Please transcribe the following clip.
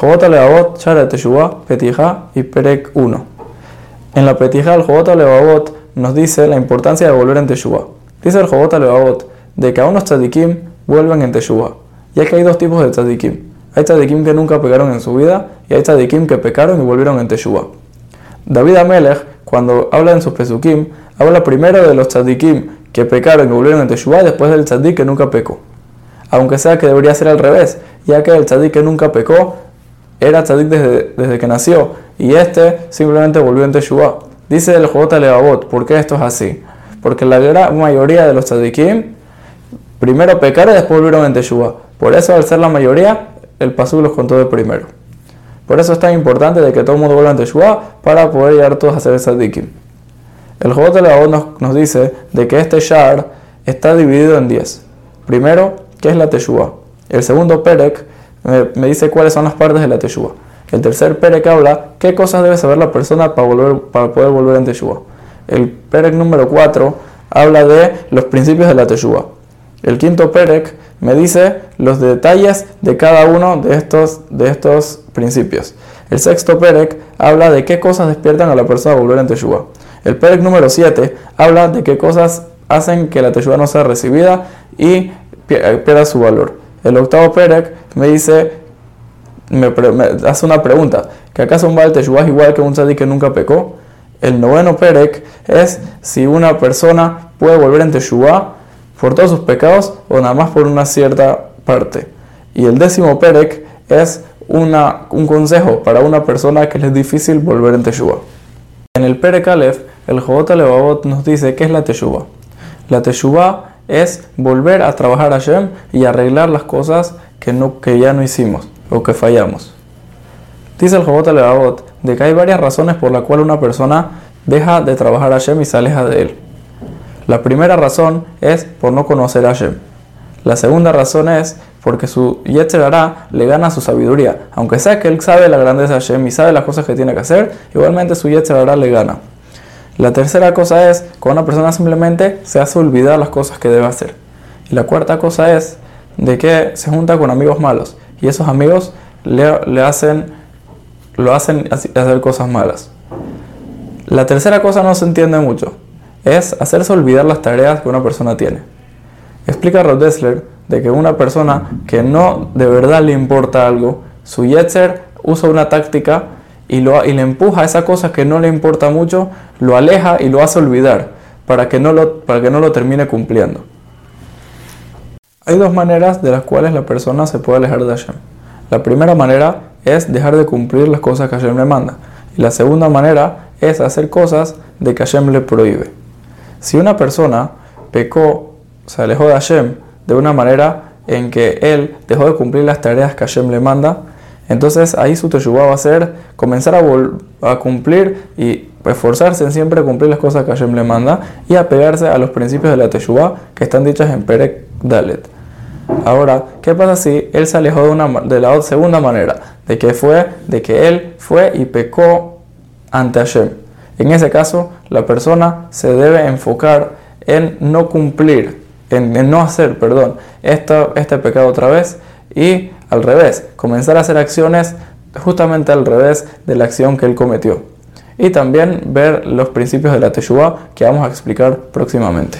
Jobot Alevavot, Shara Teshuvah, Petija y Perek 1. En la Petija el Jobot Alevavot nos dice la importancia de volver en Teshuvah. Dice el Jobot Alevavot de que a unos tzadikim vuelven en Teshuvah. Ya que hay dos tipos de tzadikim. Hay tzadikim que nunca pecaron en su vida y hay tzadikim que pecaron y volvieron en Teshuvah. David Amelech, cuando habla en sus pesukim, habla primero de los tzadikim que pecaron y volvieron en Teshuvah después del tzadik que nunca pecó. Aunque sea que debería ser al revés, ya que el tzadik que nunca pecó era tzadik desde, desde que nació y este simplemente volvió en Teshuvah. Dice el Jobot Levavot, ¿por qué esto es así? Porque la gran mayoría de los tzadikim primero pecaron y después volvieron en Teshuvah. Por eso, al ser la mayoría, el pasú los contó de primero. Por eso es tan importante de que todo el mundo vuelva en Teshuvah para poder llegar todos a ser tzadikim. El Jobot Levavot nos, nos dice de que este Shar está dividido en 10. Primero, ¿qué es la Teshuvah? El segundo Perek me, dice cuáles son las partes de la Teshuvah. El tercer Perek habla qué cosas debe saber la persona para, volver, para poder volver en Teshuvah. El Perek número 4 habla de los principios de la Teshuvah. El quinto Perek me dice los detalles de cada uno de estos, de estos principios. El sexto Perek habla de qué cosas despiertan a la persona a volver en Teshuvah. El Perek número 7 habla de qué cosas hacen que la Teshuvah no sea recibida y pierda su valor. El octavo Perek me dice, me, hace una pregunta, ¿que acaso un Baal Teshuvah es igual que un Tzadik que nunca pecó? El noveno Perek es si una persona puede volver en Teshuvah por todos sus pecados o nada más por una cierta parte. Y el décimo Perek es una, un consejo para una persona que le es difícil volver en Teshuvah. En el Perek Aleph, el Jobot Levavot nos dice qué es la Teshuvah. La Teshuvah es volver a trabajar a Hashem y arreglar las cosas que, no, que ya no hicimos o que fallamos. Dice el Jobot Levavot de que hay varias razones por las cuales una persona deja de trabajar a Hashem y se aleja de él. La primera razón es por no conocer a Hashem. La segunda razón es porque su Yetzer le gana su sabiduría. Aunque sea que él sabe la grandeza de Hashem y sabe las cosas que tiene que hacer, igualmente su Yetzer le gana. La tercera cosa es cuando una persona simplemente se hace olvidar las cosas que debe hacer. Y la cuarta cosa es de que se junta con amigos malos y esos amigos le, hacen, lo hacen hacer cosas malas. La tercera cosa no se entiende mucho, es hacerse olvidar las tareas que una persona tiene. Explica Rod Dessler de que una persona que no de verdad le importa algo, su yetzer usa una táctica y, le empuja a esa cosa que no le importa mucho, lo aleja y lo hace olvidar para que no lo, para que no lo termine cumpliendo. Hay dos maneras de las cuales la persona se puede alejar de Hashem. La primera manera es dejar de cumplir las cosas que Hashem le manda. Y la segunda manera es hacer cosas de que Hashem le prohíbe. Si una persona pecó, se alejó de Hashem de una manera en que él dejó de cumplir las tareas que Hashem le manda, entonces ahí su teshuvah va a ser comenzar a, cumplir y esforzarse en siempre cumplir las cosas que Hashem le manda y apegarse a los principios de la teshuvah que están dichas en Perek Dalet. Ahora, ¿qué pasa si él se alejó de, una, de la segunda manera? De que fue, de que él fue y pecó ante Hashem. En ese caso, la persona se debe enfocar en no cumplir, en, no hacer, perdón, este pecado otra vez y al revés, comenzar a hacer acciones justamente al revés de la acción que él cometió. Y también ver los principios de la Teshuvah que vamos a explicar próximamente.